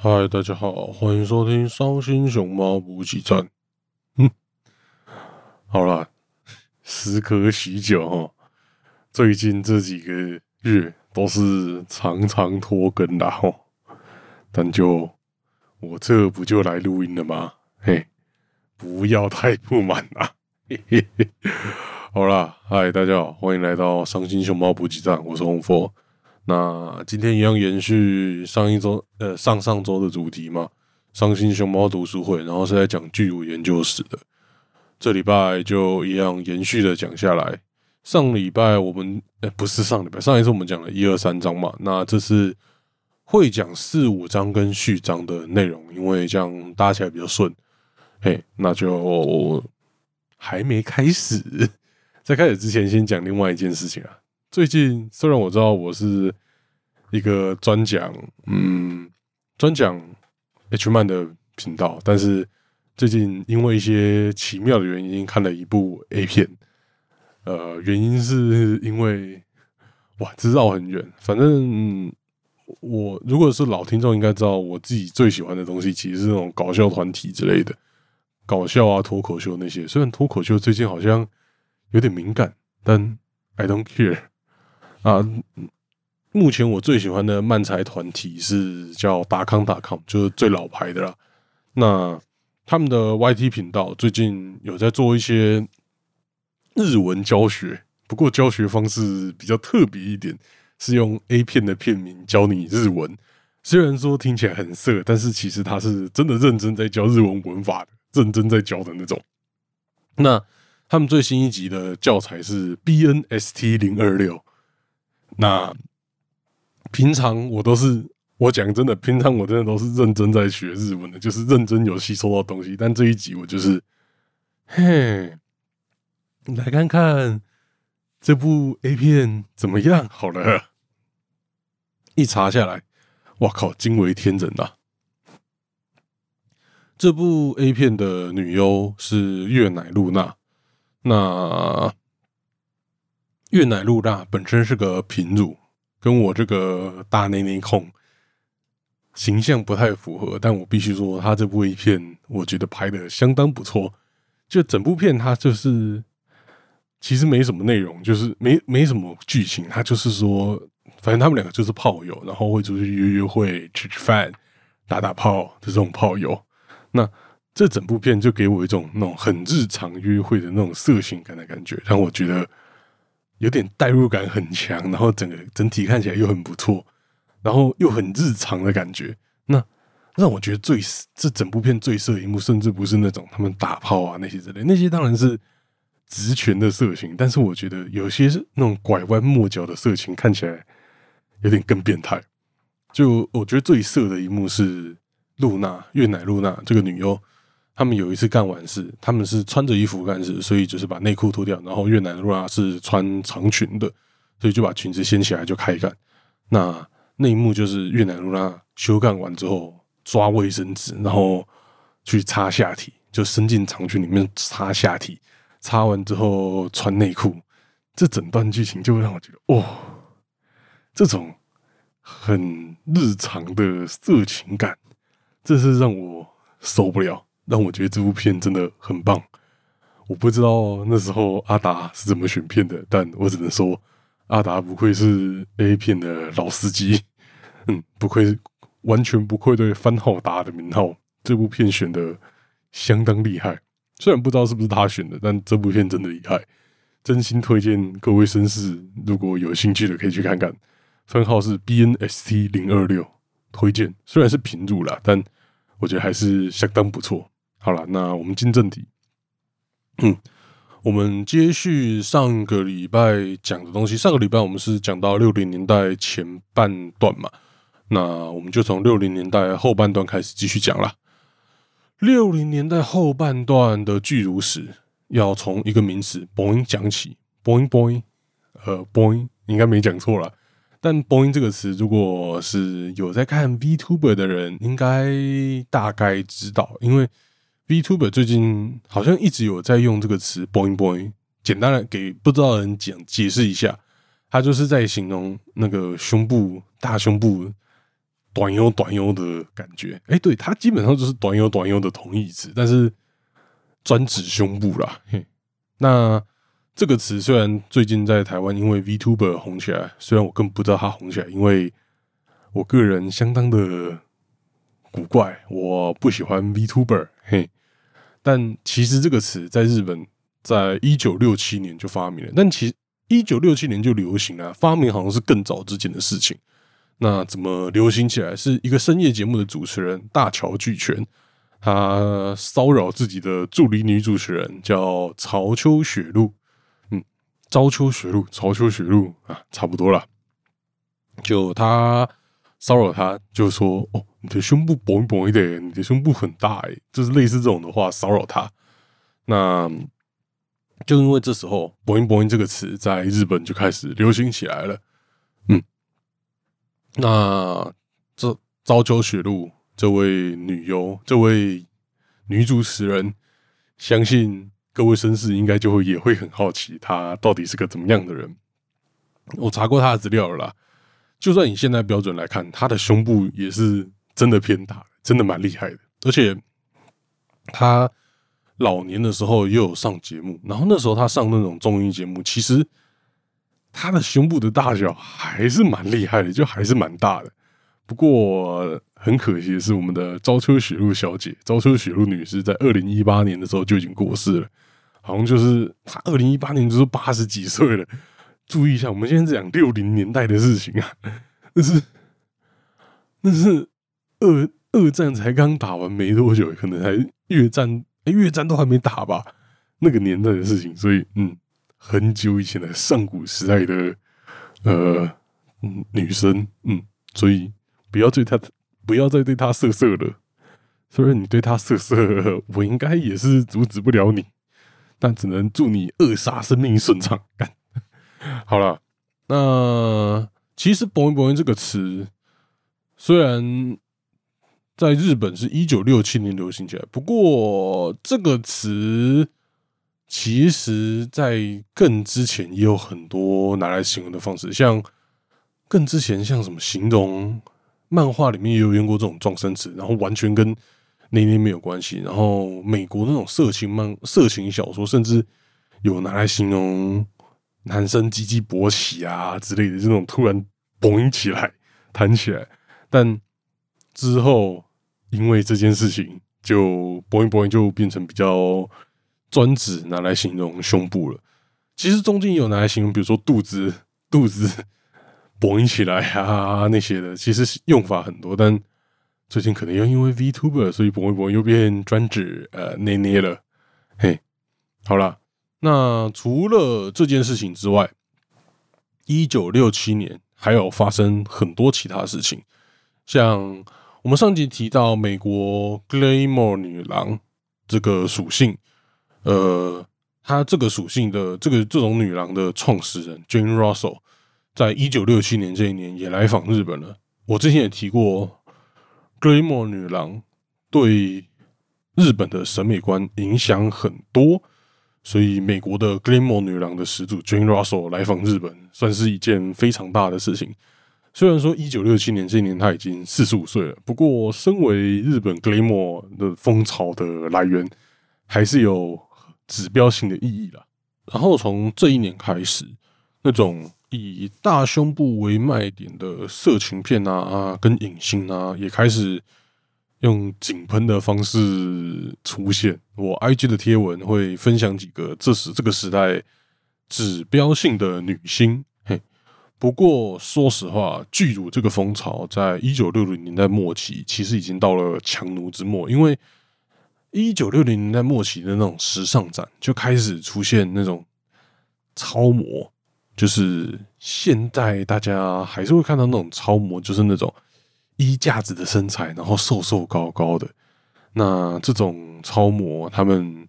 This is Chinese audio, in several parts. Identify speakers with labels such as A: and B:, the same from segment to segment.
A: 嗨，大家好，欢迎收听伤心熊猫补给站。嗯，好啦，时隔许久哈，最近这几个月都是常常拖更的哈，但就我这不就来录音了吗？嘿，不要太不满啦。嘿嘿嘿，好啦，嗨，大家好，欢迎来到伤心熊猫补给站，我是红佛。那今天一样延续上一周呃上上周的主题嘛，伤心熊猫读书会，然后是在讲巨乳研究史的。这礼拜就一样延续的讲下来。上礼拜我们呃不是上礼拜，上一次我们讲了一二三章嘛，那这是会讲四五章跟序章的内容，因为这样搭起来比较顺。嘿，那就还没开始，在开始之前先讲另外一件事情啊。最近虽然我知道我是一个专讲嗯专讲 H 漫的频道，但是最近因为一些奇妙的原因看了一部 A 片，呃，原因是因为哇，知道很远。反正我如果是老听众，应该知道我自己最喜欢的东西其实是那种搞笑团体之类的，搞笑啊脱口秀那些。虽然脱口秀最近好像有点敏感，但 I don't care。啊，目前我最喜欢的漫才团体是叫达康达康，就是最老牌的啦。那他们的 YT 频道最近有在做一些日文教学，不过教学方式比较特别一点，是用 A 片的片名教你日文。虽然说听起来很色，但是其实他是真的认真在教日文文法的，认真在教的那种。那他们最新一集的教材是 BNST 零二六。那平常我都是我讲真的，平常我真的都是认真在学日文的，就是认真有吸收到东西。但这一集我就是嘿，来看看这部 A 片怎么样？好了，一查下来，哇靠，惊为天人呐！这部 A 片的女优是月乃露娜，那。月乃露娜本身是个平乳，跟我这个大内内控形象不太符合，但我必须说，他这部片我觉得拍的相当不错。就整部片，它就是其实没什么内容，就是没没什么剧情，他就是说，反正他们两个就是炮友，然后会出去约约会、吃吃饭、打打炮的这种炮友。那这整部片就给我一种那种很日常约会的那种色情感的感觉，让我觉得。有点代入感很强，然后整个整体看起来又很不错，然后又很日常的感觉。那让我觉得最这整部片最色一幕，甚至不是那种他们打炮啊那些之类，那些当然是直拳的色情，但是我觉得有些是那种拐弯抹角的色情，看起来有点更变态。就我觉得最色的一幕是露娜，月乃露娜这个女优。他们有一次干完事，他们是穿着衣服干事，所以就是把内裤脱掉。然后越南露娜是穿长裙的，所以就把裙子掀起来就开干。那那一幕就是越南露娜休干完之后抓卫生纸，然后去擦下体，就伸进长裙里面擦下体。擦完之后穿内裤，这整段剧情就会让我觉得，哦，这种很日常的色情感，这是让我受不了。让我觉得这部片真的很棒。我不知道那时候阿达是怎么选片的，但我只能说，阿达不愧是 A 片的老司机，嗯，不愧完全不愧对番号达的名号。这部片选的相当厉害，虽然不知道是不是他选的，但这部片真的厉害，真心推荐各位绅士，如果有兴趣的可以去看看。番号是 BNST 零二六，推荐。虽然是平乳啦，但我觉得还是相当不错。好了，那我们进正题。嗯，我们接续上个礼拜讲的东西。上个礼拜我们是讲到六零年代前半段嘛，那我们就从六零年代后半段开始继续讲了。六零年代后半段的巨乳史，要从一个名词 “boing” 讲起。“boing boing”，呃，“boing” 应该没讲错了。但 “boing” 这个词，如果是有在看 VTuber 的人，应该大概知道，因为。Vtuber 最近好像一直有在用这个词 “boing boing”，简单的给不知道的人讲解释一下，它就是在形容那个胸部大胸部短腰短腰的感觉。哎，对，它基本上就是短腰短腰的同义词，但是专指胸部啦。嘿，那这个词虽然最近在台湾因为 VTuber 红起来，虽然我更不知道它红起来，因为我个人相当的古怪，我不喜欢 VTuber。嘿，但其实这个词在日本在一九六七年就发明了，但其一九六七年就流行了，发明好像是更早之前的事情。那怎么流行起来？是一个深夜节目的主持人大桥巨泉，他骚扰自己的助理女主持人叫曹秋雪露，嗯，朝秋雪露，曹秋雪露啊，差不多了。就他骚扰他，就说：“哦，你的胸部薄一薄一点，你的胸部很大。”哎，就是类似这种的话骚扰他。那就因为这时候“薄音薄音”这个词在日本就开始流行起来了。嗯那这朝秋雪露这位女优，这位女主持人，相信各位绅士应该就会也会很好奇，她到底是个怎么样的人。我查过她的资料了啦，就算以现在标准来看，她的胸部也是真的偏大，真的蛮厉害的。而且她老年的时候也有上节目，然后那时候她上那种综艺节目，其实。她的胸部的大小还是蛮厉害的，就还是蛮大的。不过很可惜的是，我们的朝秋雪露小姐，朝秋雪露女士，在二零一八年的时候就已经过世了，好像就是她二零一八年就是八十几岁了。注意一下，我们现在讲六零年代的事情啊，那是那是二二战才刚打完没多久，可能还越战，越战都还没打吧，那个年代的事情，所以嗯。很久以前的上古时代的呃嗯女生，嗯，所以不要对她，不要再对她色色了。虽然你对她色色，我应该也是阻止不了你，但只能祝你扼杀生命顺畅。干好了，那其实“博音博音”这个词，虽然在日本是一九六七年流行起来，不过这个词。其实，在更之前也有很多拿来形容的方式，像更之前像什么形容漫画里面也有用过这种撞声词，然后完全跟那年没有关系。然后美国那种色情漫、色情小说，甚至有拿来形容男生鸡鸡勃起啊之类的这种突然嘣起来、弹起来。但之后因为这件事情，就 boy boy 就变成比较。专指拿来形容胸部了，其实中间有拿来形容，比如说肚子、肚子 绷起来啊那些的，其实用法很多。但最近可能又因为 VTuber，所以绷一绷又变专指呃捏捏了。嘿，好了，那除了这件事情之外，一九六七年还有发生很多其他事情，像我们上集提到美国 Glamour 女郎这个属性。呃，她这个属性的这个这种女郎的创始人 Jane Russell，在一九六七年这一年也来访日本了。我之前也提过，Glamour 女郎对日本的审美观影响很多，所以美国的 Glamour 女郎的始祖 Jane Russell 来访日本，算是一件非常大的事情。虽然说一九六七年这一年他已经四十五岁了，不过身为日本 Glamour 的风潮的来源，还是有。指标性的意义了。然后从这一年开始，那种以大胸部为卖点的色情片啊，跟影星啊，也开始用井喷的方式出现。我 IG 的贴文会分享几个这时这个时代指标性的女星。不过说实话，巨乳这个风潮在一九六零年代末期，其实已经到了强弩之末，因为。一九六零年代末期的那种时尚展就开始出现那种超模，就是现在大家还是会看到那种超模，就是那种衣架子的身材，然后瘦瘦高高的。那这种超模，他们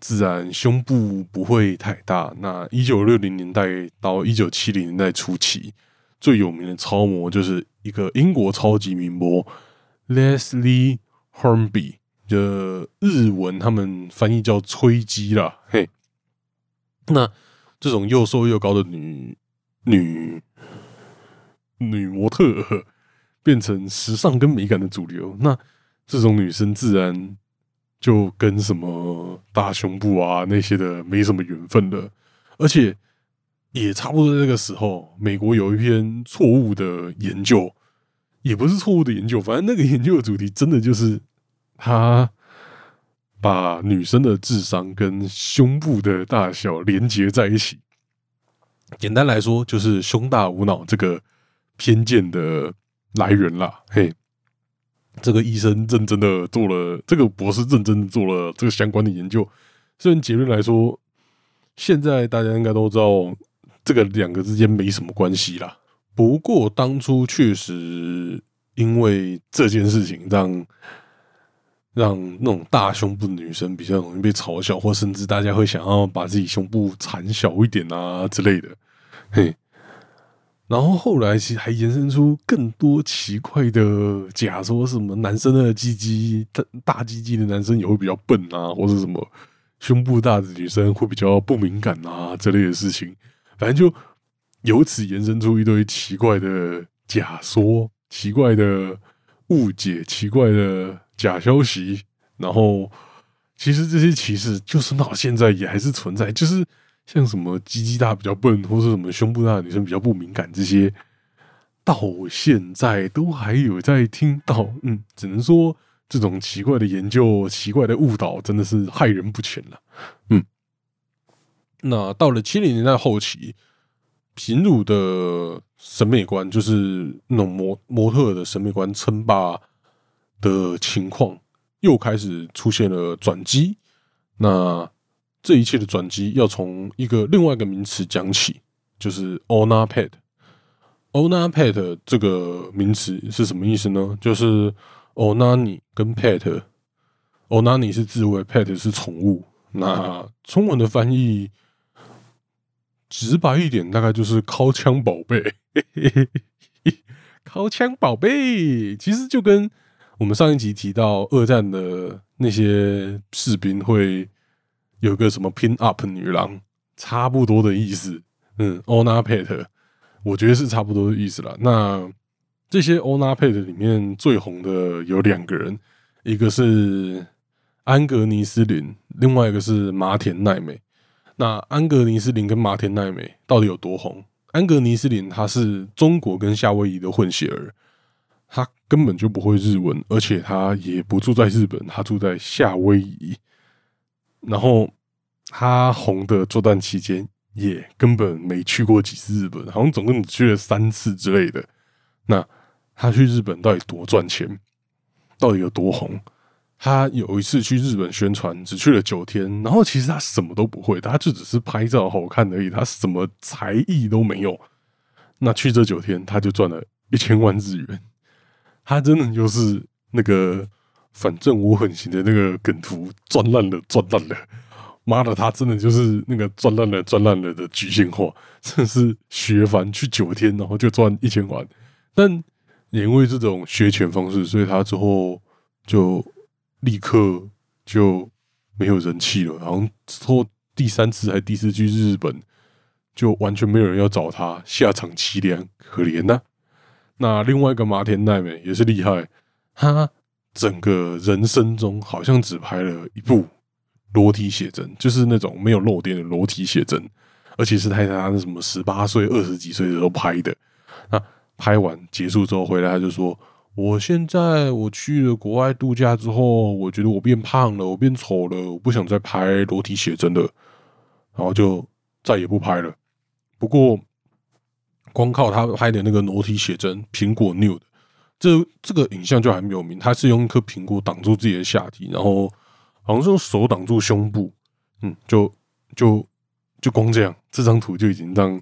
A: 自然胸部不会太大。那一九六零年代到一九七零年代初期，最有名的超模就是一个英国超级名模 Leslie Hornby。就日文，他们翻译叫吹鸡啦，嘿。那这种又瘦又高的女女女模特，变成时尚跟美感的主流，那这种女生自然就跟什么大胸部啊那些的没什么缘分了。而且也差不多在这个时候，美国有一篇错误的研究，也不是错误的研究，反正那个研究的主题真的就是他把女生的智商跟胸部的大小连接在一起。简单来说，就是胸大无脑这个偏见的来源啦。嘿，这个医生认真的做了，这个博士认真的做了这个相关的研究。虽然结论来说，现在大家应该都知道这个两个之间没什么关系啦。不过当初确实因为这件事情，让让那种大胸部的女生比较容易被嘲笑，或甚至大家会想要把自己胸部缠小一点啊之类的。嘿，然后后来其实还延伸出更多奇怪的假说，什么男生的鸡鸡大大鸡鸡的男生也会比较笨啊，或者什么胸部大的女生会比较不敏感啊这类的事情，反正就由此延伸出一堆奇怪的假说、奇怪的误解、奇怪的假消息。然后其实这些歧视，就是到现在也还是存在，就是。像什么鸡鸡大比较笨，或是什么胸部大的女生比较不敏感，这些到现在都还有在听到。嗯，只能说这种奇怪的研究、奇怪的误导，真的是害人不浅了。嗯，那到了七零年代后期，平乳的审美观，就是那种模模特的审美观称霸的情况，又开始出现了转机。那这一切的转机要从一个另外一个名词讲起，就是 “ona pet”。“ona pet” 这个名词是什么意思呢？就是 “onani” 跟 “pet”，“onani” 是自慰，“pet” 是宠物。那中文的翻译直白一点，大概就是“靠枪宝贝”。靠枪宝贝，其实就跟我们上一集提到二战的那些士兵会。有个什么 pin up 女郎，差不多的意思。嗯，ona pet，我觉得是差不多的意思了。那这些 ona pet 里面最红的有两个人，一个是安格尼斯林，另外一个是麻田奈美。那安格尼斯林跟麻田奈美到底有多红？安格尼斯林他是中国跟夏威夷的混血儿，他根本就不会日文，而且他也不住在日本，他住在夏威夷。然后他红的作战期间，也根本没去过几次日本，好像总共只去了三次之类的。那他去日本到底多赚钱？到底有多红？他有一次去日本宣传，只去了九天，然后其实他什么都不会，他就只是拍照好看而已，他什么才艺都没有。那去这九天，他就赚了一千万日元。他真的就是那个。反正我很行的那个梗图赚烂了，赚烂了！妈的，他真的就是那个赚烂了，赚烂了的局限化，真是学凡去九天，然后就赚一千万。但也因为这种学钱方式，所以他之后就立刻就没有人气了。然后之后第三次还第四去日本，就完全没有人要找他，下场凄凉，可怜呐。那另外一个麻田奈美也是厉害，哈。整个人生中好像只拍了一部裸体写真，就是那种没有漏点的裸体写真，而且是他他那什么十八岁、二十几岁的时候拍的。那拍完结束之后回来，他就说：“我现在我去了国外度假之后，我觉得我变胖了，我变丑了，我不想再拍裸体写真了，然后就再也不拍了。不过光靠他拍的那个裸体写真，苹果 New 的。”这这个影像就很有名，他是用一颗苹果挡住自己的下体，然后好像是用手挡住胸部，嗯，就就就光这样，这张图就已经让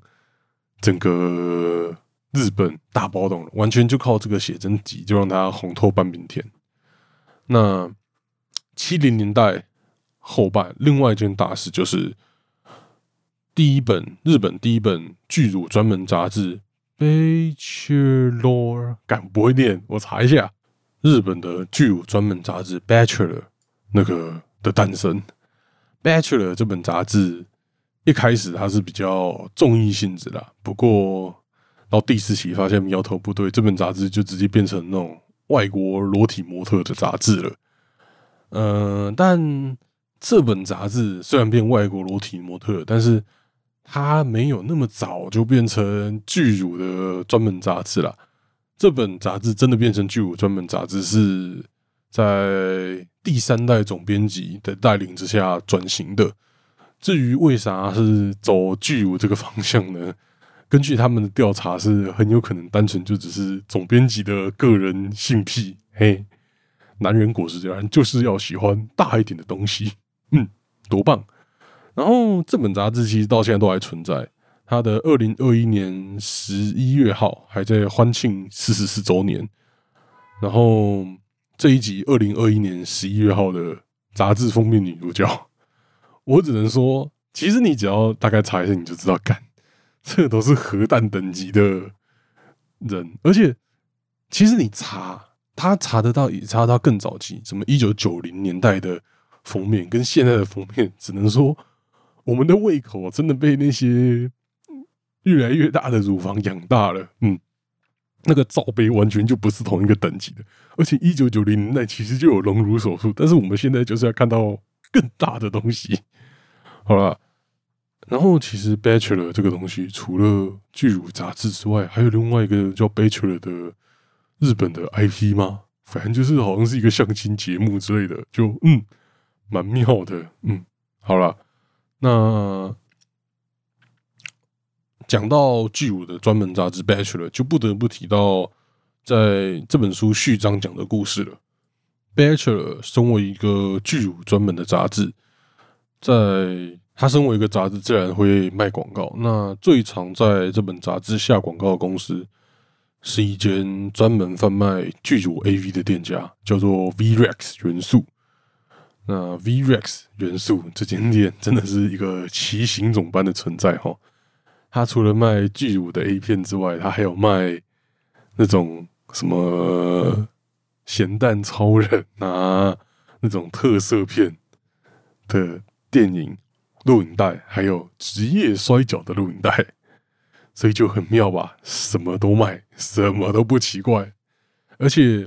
A: 整个日本大暴动了，完全就靠这个写真集就让他红透半边天。那七零年代后半，另外一件大事就是第一本日本第一本巨乳专门杂志。Bachelor，敢不会念？我查一下，日本的巨乳专门杂志《Bachelor》那个的诞生，《Bachelor》这本杂志一开始它是比较综艺性质的，不过到第四期发现苗头不对，这本杂志就直接变成那种外国裸体模特的杂志了。嗯，但这本杂志虽然变外国裸体模特，但是它没有那么早就变成巨乳的专门杂志了。这本杂志真的变成巨乳专门杂志，是在第三代总编辑的带领之下转型的。至于为啥是走巨乳这个方向呢？根据他们的调查，是很有可能单纯就只是总编辑的个人性癖。嘿，男人果实这样就是要喜欢大一点的东西，嗯，多棒！然后这本杂志其实到现在都还存在，它的二零二一年十一月号还在欢庆四十四周年。然后这一集二零二一年十一月号的杂志封面女主角，我只能说，其实你只要大概查一下，你就知道干。这都是核弹等级的人，而且其实你查，他查得到，也查得到更早期，什么一九九零年代的封面，跟现在的封面，只能说我们的胃口真的被那些越来越大的乳房养大了。嗯，那个罩杯完全就不是同一个等级的，而且一九九零年代其实就有隆乳手术，但是我们现在就是要看到更大的东西。好了。然后，其实《Bachelor》这个东西，除了巨乳杂志之外，还有另外一个叫《Bachelor》的日本的 IP 吗？反正就是好像是一个相亲节目之类的，就嗯，蛮妙的。嗯，好了，那讲到巨乳的专门杂志《Bachelor》，就不得不提到在这本书序章讲的故事了。《Bachelor》身为一个巨乳专门的杂志，在它身为一个杂志，自然会卖广告。那最常在这本杂志下广告的公司，是一间专门贩卖剧组 AV 的店家，叫做 VREX 元素。那 VREX 元素这间店真的是一个奇形种般的存在哈。它除了卖剧组的 A 片之外，它还有卖那种什么咸蛋超人啊那种特色片的电影。录影带，还有职业摔角的录影带，所以就很妙吧？什么都卖，什么都不奇怪。而且，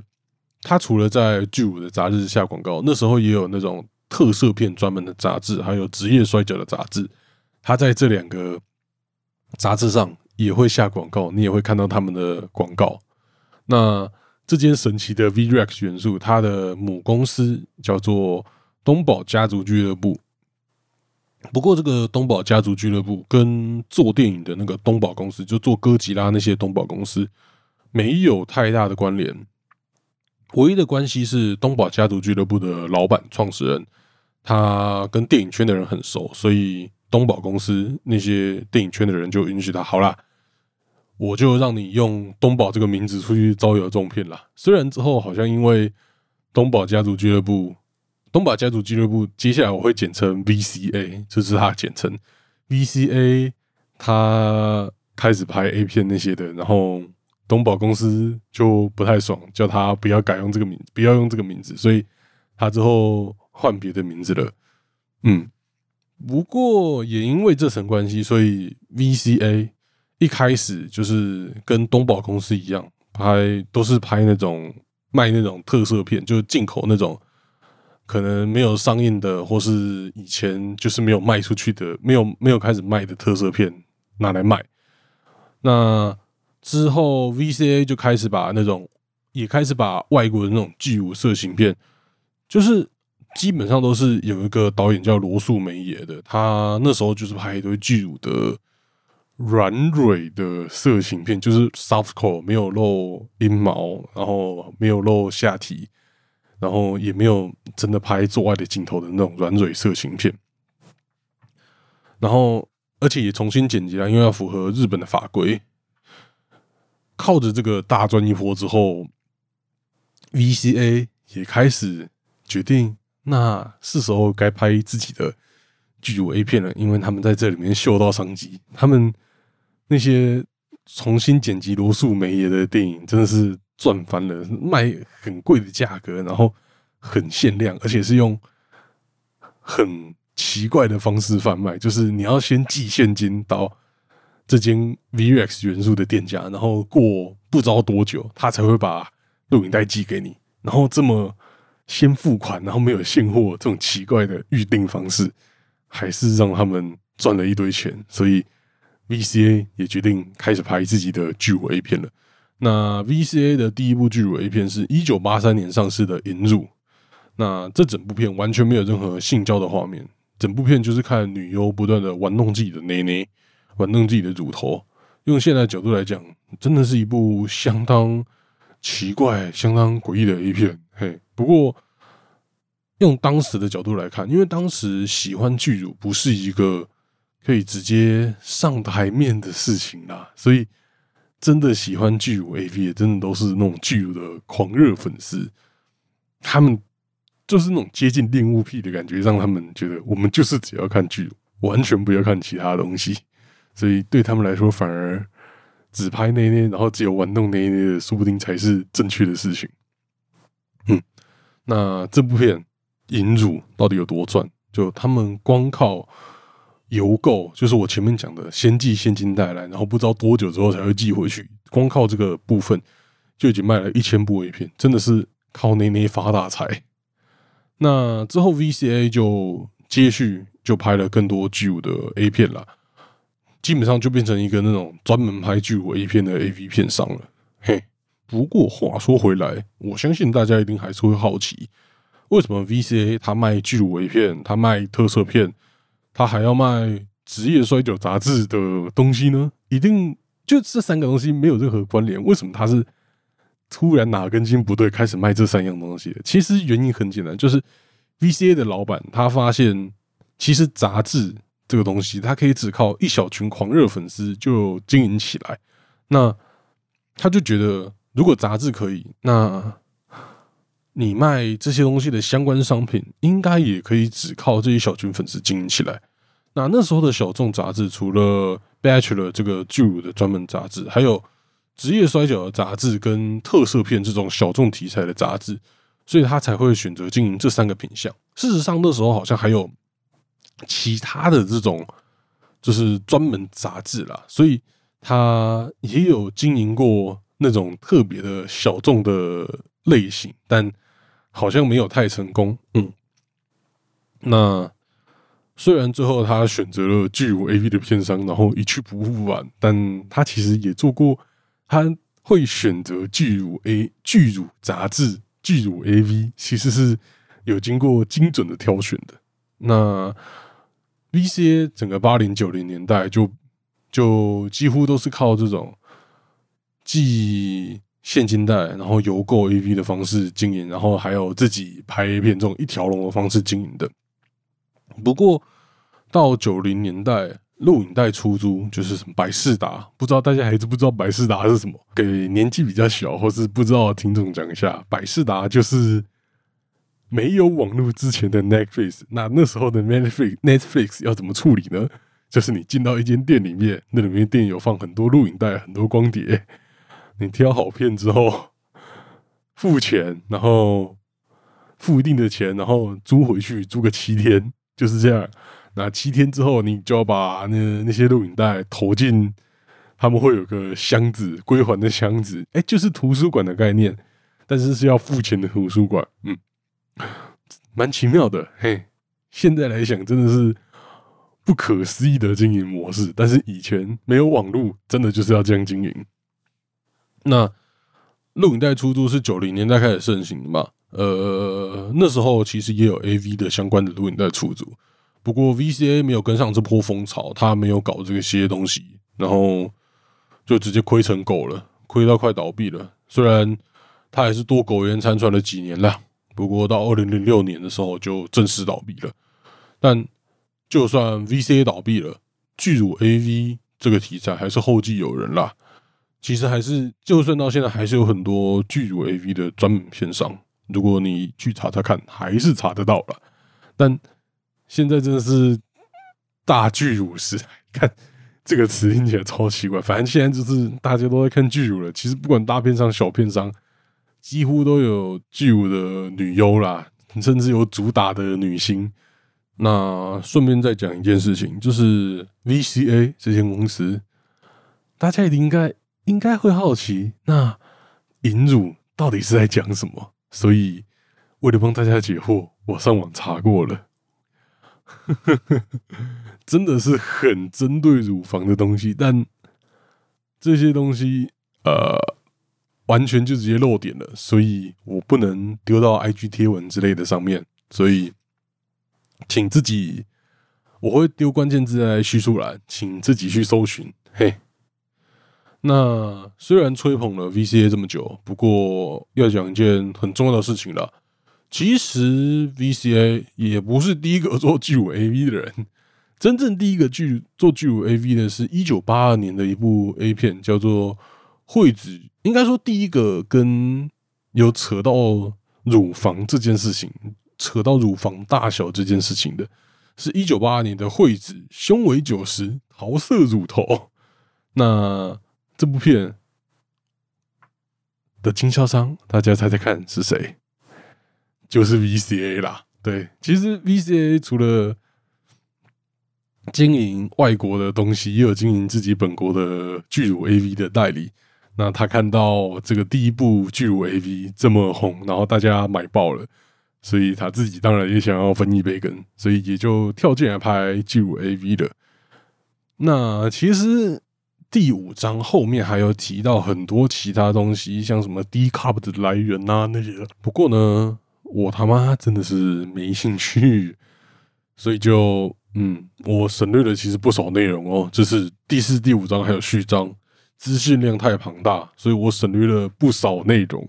A: 他除了在巨舞的杂志下广告，那时候也有那种特色片专门的杂志，还有职业摔跤的杂志。他在这两个杂志上也会下广告，你也会看到他们的广告。那这间神奇的 VREX 元素，它的母公司叫做东宝家族俱乐部。不过，这个东宝家族俱乐部跟做电影的那个东宝公司，就做哥吉拉那些东宝公司，没有太大的关联。唯一的关系是东宝家族俱乐部的老板、创始人，他跟电影圈的人很熟，所以东宝公司那些电影圈的人就允许他。好啦，我就让你用东宝这个名字出去招摇撞骗啦。虽然之后好像因为东宝家族俱乐部。东宝家族俱乐部，接下来我会简称 VCA，这是它简称。VCA，他开始拍 A 片那些的，然后东宝公司就不太爽，叫他不要改用这个名，不要用这个名字，所以他之后换别的名字了。嗯，不过也因为这层关系，所以 VCA 一开始就是跟东宝公司一样，拍都是拍那种卖那种特色片，就是进口那种。可能没有上映的，或是以前就是没有卖出去的，没有没有开始卖的特色片拿来卖。那之后，VCA 就开始把那种，也开始把外国的那种巨无色情片，就是基本上都是有一个导演叫罗素梅野的，他那时候就是拍一堆巨乳的软蕊的色情片，就是 softcore，没有露阴毛，然后没有露下体。然后也没有真的拍做爱的镜头的那种软蕊色情片，然后而且也重新剪辑了，因为要符合日本的法规。靠着这个大赚一波之后，VCA 也开始决定，那是时候该拍自己的剧组 A 片了，因为他们在这里面嗅到商机。他们那些重新剪辑罗素梅耶的电影，真的是。赚翻了，卖很贵的价格，然后很限量，而且是用很奇怪的方式贩卖，就是你要先寄现金到这间 VX 元素的店家，然后过不知道多久，他才会把录影带寄给你，然后这么先付款，然后没有现货这种奇怪的预定方式，还是让他们赚了一堆钱，所以 VCA 也决定开始拍自己的巨乳 A 片了。那 VCA 的第一部巨乳 A 片是一九八三年上市的《引乳》，那这整部片完全没有任何性交的画面，整部片就是看女优不断的玩弄自己的内内。玩弄自己的乳头，用现在角度来讲，真的是一部相当奇怪、相当诡异的 A 片。嘿，不过用当时的角度来看，因为当时喜欢巨乳不是一个可以直接上台面的事情啦，所以真的喜欢巨乳 A V 真的都是那种巨乳的狂热粉丝，他们就是那种接近恋物癖的感觉，让他们觉得我们就是只要看巨乳，完全不要看其他东西。所以对他们来说，反而只拍那那，然后只有玩弄那那的，说不定才是正确的事情。嗯，那这部片引乳到底有多赚？就他们光靠邮购，就是我前面讲的，先寄现金带来，然后不知道多久之后才会寄回去，光靠这个部分就已经卖了一千部 A 片，真的是靠那那发大财。那之后 VCA 就接续就拍了更多 G 五的 A 片了。基本上就变成一个那种专门拍巨乳 A 片的 A V 片商了。嘿，不过话说回来，我相信大家一定还是会好奇，为什么 V C A 他卖巨乳 A 片，他卖特色片，他还要卖职业摔角杂志的东西呢？一定就这三个东西没有任何关联，为什么他是突然哪根筋不对开始卖这三样东西？其实原因很简单，就是 V C A 的老板他发现，其实杂志。这个东西，它可以只靠一小群狂热粉丝就经营起来。那他就觉得，如果杂志可以，那你卖这些东西的相关商品，应该也可以只靠这一小群粉丝经营起来。那那时候的小众杂志，除了《Bachelor》这个巨乳的专门杂志，还有职业摔角的杂志跟特色片这种小众题材的杂志，所以他才会选择经营这三个品项。事实上，那时候好像还有。其他的这种就是专门杂志啦，所以他也有经营过那种特别的小众的类型，但好像没有太成功。嗯，那虽然最后他选择了巨乳 A V 的片商，然后一去不复返，但他其实也做过，他会选择巨乳 A 巨乳杂志、巨乳 A V，其实是有经过精准的挑选的。那 VCA 整个八零九零年代就就几乎都是靠这种寄现金贷，然后邮购 AV 的方式经营，然后还有自己拍 A 片这种一条龙的方式经营的。不过到九零年代，录影带出租就是什么百事达，不知道大家还是不知道百事达是什么？给年纪比较小或是不知道的听众讲一下，百事达就是。没有网络之前的 Netflix，那那时候的 Netflix Netflix 要怎么处理呢？就是你进到一间店里面，那里面店有放很多录影带、很多光碟，你挑好片之后付钱，然后付一定的钱，然后租回去，租个七天，就是这样。那七天之后，你就要把那那些录影带投进，他们会有个箱子，归还的箱子，哎，就是图书馆的概念，但是是要付钱的图书馆，嗯。蛮奇妙的，嘿！现在来想，真的是不可思议的经营模式。但是以前没有网络，真的就是要这样经营。那录影带出租是九零年代开始盛行的嘛？呃，那时候其实也有 A V 的相关的录影带出租，不过 V C A 没有跟上这波风潮，他没有搞这些东西，然后就直接亏成狗了，亏到快倒闭了。虽然他还是多苟延残喘了几年了。不过到二零零六年的时候就正式倒闭了，但就算 VCA 倒闭了，巨乳 AV 这个题材还是后继有人啦。其实还是，就算到现在还是有很多巨乳 AV 的专门片商，如果你去查查看，还是查得到了。但现在真的是大巨乳时代，看这个词听起来超奇怪。反正现在就是大家都在看巨乳了。其实不管大片商、小片商。几乎都有巨乳的女优啦，甚至有主打的女星。那顺便再讲一件事情，就是 VCA 这间公司，大家一定应该应该会好奇，那引乳到底是在讲什么？所以为了帮大家解惑，我上网查过了，真的是很针对乳房的东西，但这些东西呃完全就直接漏点了，所以我不能丢到 IG 贴文之类的上面，所以请自己。我会丢关键字在叙述栏，请自己去搜寻。嘿，那虽然吹捧了 VCA 这么久，不过要讲一件很重要的事情了。其实 VCA 也不是第一个做巨乳 AV 的人，真正第一个巨做巨乳 AV 的是一九八二年的一部 A 片，叫做《惠子》。应该说第一个跟有扯到乳房这件事情，扯到乳房大小这件事情的。是一九八二年的惠子胸围九十桃色乳头，那这部片的经销商，大家猜猜看是谁？就是 VCA 啦。对，其实 VCA 除了经营外国的东西，也有经营自己本国的巨乳 AV 的代理。那他看到这个第一部巨乳 AV 这么红，然后大家买爆了。所以他自己当然也想要分一杯羹，所以也就跳进来拍巨乳 AV 的。那其实第五章后面还有提到很多其他东西，像什么低 cup 的来源啊那些。不过呢，我他妈真的是没兴趣，所以就嗯，我省略了其实不少内容哦。这是第四、第五章还有序章，资讯量太庞大，所以我省略了不少内容。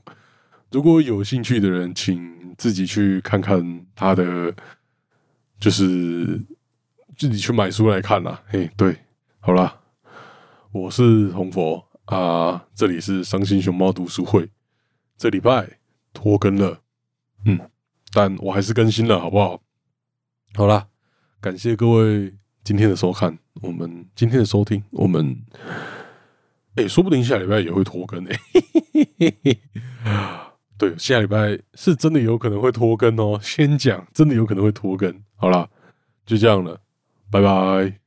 A: 如果有兴趣的人，请。自己去看看他的，就是自己去买书来看啦。嘿，对，好啦，我是红佛啊，这里是伤心熊猫读书会。这礼拜拖更了，嗯，但我还是更新了，好不好？好啦，感谢各位今天的收看，我们今天的收听，我们哎，说不定下礼拜也会拖更哎。对，下礼拜是真的有可能会拖更哦。先讲，真的有可能会拖更。好啦，就这样了，拜拜。